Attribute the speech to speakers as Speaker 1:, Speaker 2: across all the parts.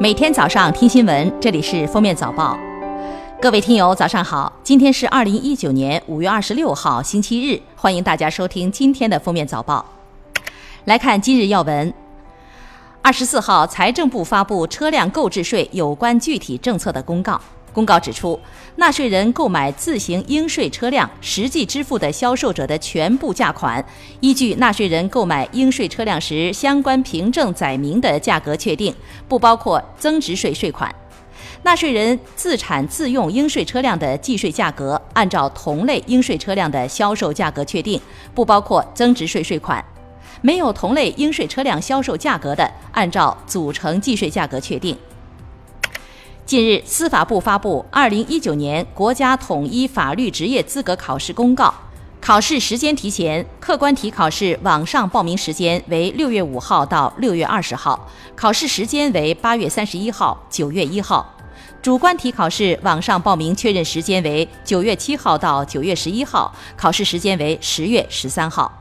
Speaker 1: 每天早上听新闻，这里是封面早报。各位听友，早上好！今天是二零一九年五月二十六号，星期日，欢迎大家收听今天的封面早报。来看今日要闻。二十四号，财政部发布车辆购置税有关具体政策的公告。公告指出，纳税人购买自行应税车辆，实际支付的销售者的全部价款，依据纳税人购买应税车辆时相关凭证载明的价格确定，不包括增值税税款。纳税人自产自用应税车辆的计税价格，按照同类应税车辆的销售价格确定，不包括增值税税款。没有同类应税车辆销售价格的，按照组成计税价格确定。近日，司法部发布《二零一九年国家统一法律职业资格考试公告》，考试时间提前，客观题考试网上报名时间为六月五号到六月二十号，考试时间为八月三十一号、九月一号；主观题考试网上报名确认时间为九月七号到九月十一号，考试时间为十月十三号。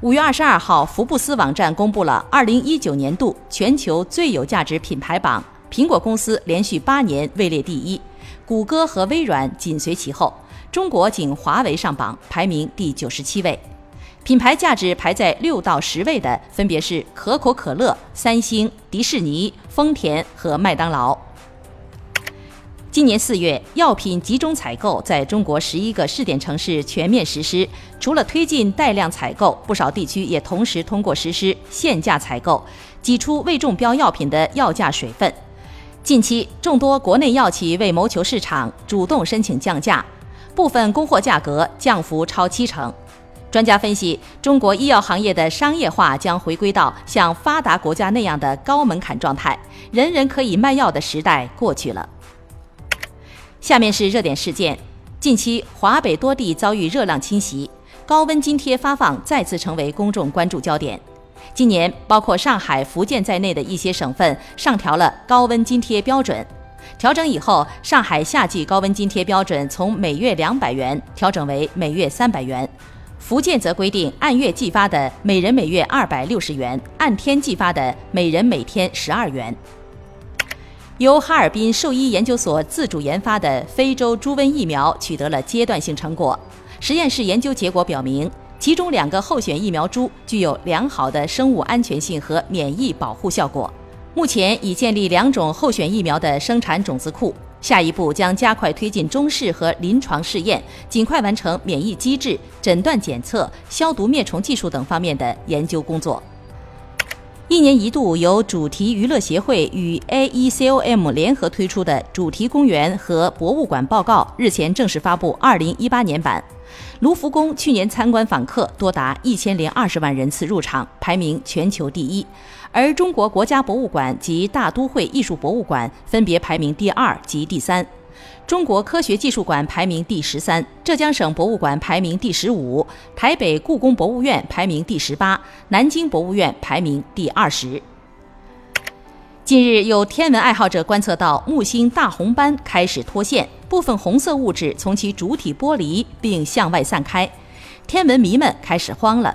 Speaker 1: 五月二十二号，福布斯网站公布了二零一九年度全球最有价值品牌榜。苹果公司连续八年位列第一，谷歌和微软紧随其后，中国仅华为上榜，排名第九十七位。品牌价值排在六到十位的分别是可口可乐、三星、迪士尼、丰田和麦当劳。今年四月，药品集中采购在中国十一个试点城市全面实施，除了推进带量采购，不少地区也同时通过实施限价采购，挤出未中标药品的药价水分。近期，众多国内药企为谋求市场，主动申请降价，部分供货价格降幅超七成。专家分析，中国医药行业的商业化将回归到像发达国家那样的高门槛状态，人人可以卖药的时代过去了。下面是热点事件：近期，华北多地遭遇热浪侵袭，高温津贴发放再次成为公众关注焦点。今年，包括上海、福建在内的一些省份上调了高温津贴标准。调整以后，上海夏季高温津贴标准从每月两百元调整为每月三百元；福建则规定按月计发的每人每月二百六十元，按天计发的每人每天十二元。由哈尔滨兽医研究所自主研发的非洲猪瘟疫苗取得了阶段性成果，实验室研究结果表明。其中两个候选疫苗株具有良好的生物安全性和免疫保护效果。目前已建立两种候选疫苗的生产种子库，下一步将加快推进中试和临床试验，尽快完成免疫机制、诊断检测、消毒灭虫技术等方面的研究工作。一年一度由主题娱乐协会与 AECOM 联合推出的主题公园和博物馆报告日前正式发布2018年版。卢浮宫去年参观访客多达一千零二十万人次入场，排名全球第一；而中国国家博物馆及大都会艺术博物馆分别排名第二及第三，中国科学技术馆排名第十三，浙江省博物馆排名第十五，台北故宫博物院排名第十八，南京博物院排名第二十。近日，有天文爱好者观测到木星大红斑开始脱线，部分红色物质从其主体剥离并向外散开，天文迷们开始慌了。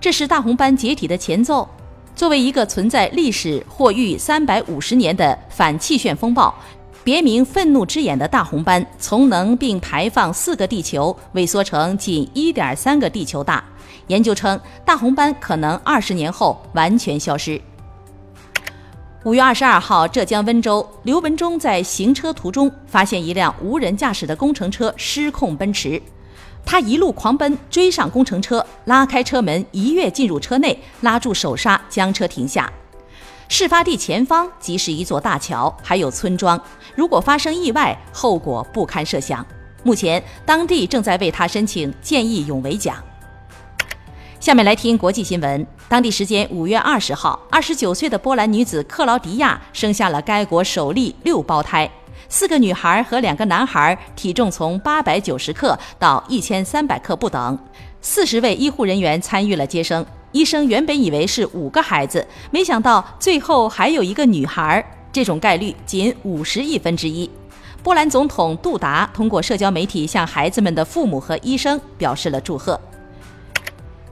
Speaker 1: 这是大红斑解体的前奏。作为一个存在历史或逾三百五十年的反气旋风暴，别名“愤怒之眼”的大红斑，从能并排放四个地球萎缩成仅一点三个地球大。研究称，大红斑可能二十年后完全消失。五月二十二号，浙江温州，刘文忠在行车途中发现一辆无人驾驶的工程车失控奔驰，他一路狂奔追上工程车，拉开车门一跃进入车内，拉住手刹将车停下。事发地前方即是一座大桥，还有村庄，如果发生意外，后果不堪设想。目前当地正在为他申请见义勇为奖。下面来听国际新闻。当地时间五月二十号，二十九岁的波兰女子克劳迪亚生下了该国首例六胞胎，四个女孩和两个男孩，体重从八百九十克到一千三百克不等。四十位医护人员参与了接生。医生原本以为是五个孩子，没想到最后还有一个女孩，这种概率仅五十亿分之一。波兰总统杜达通过社交媒体向孩子们的父母和医生表示了祝贺。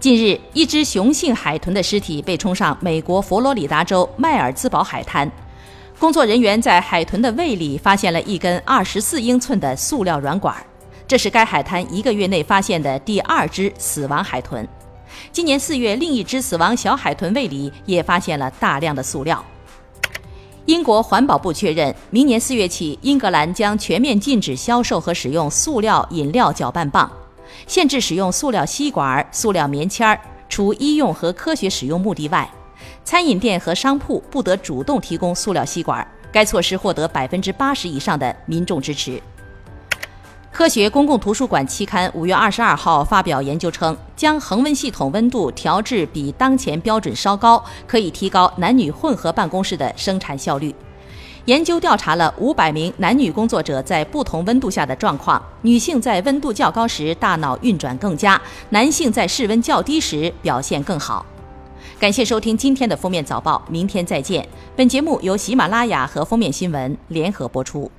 Speaker 1: 近日，一只雄性海豚的尸体被冲上美国佛罗里达州迈尔兹堡海滩。工作人员在海豚的胃里发现了一根二十四英寸的塑料软管，这是该海滩一个月内发现的第二只死亡海豚。今年四月，另一只死亡小海豚胃里也发现了大量的塑料。英国环保部确认，明年四月起，英格兰将全面禁止销售和使用塑料饮料搅拌棒，限制使用塑料吸管、塑料棉签儿，除医用和科学使用目的外。餐饮店和商铺不得主动提供塑料吸管。该措施获得百分之八十以上的民众支持。科学公共图书馆期刊五月二十二号发表研究称，将恒温系统温度调至比当前标准稍高，可以提高男女混合办公室的生产效率。研究调查了五百名男女工作者在不同温度下的状况，女性在温度较高时大脑运转更佳，男性在室温较低时表现更好。感谢收听今天的封面早报，明天再见。本节目由喜马拉雅和封面新闻联合播出。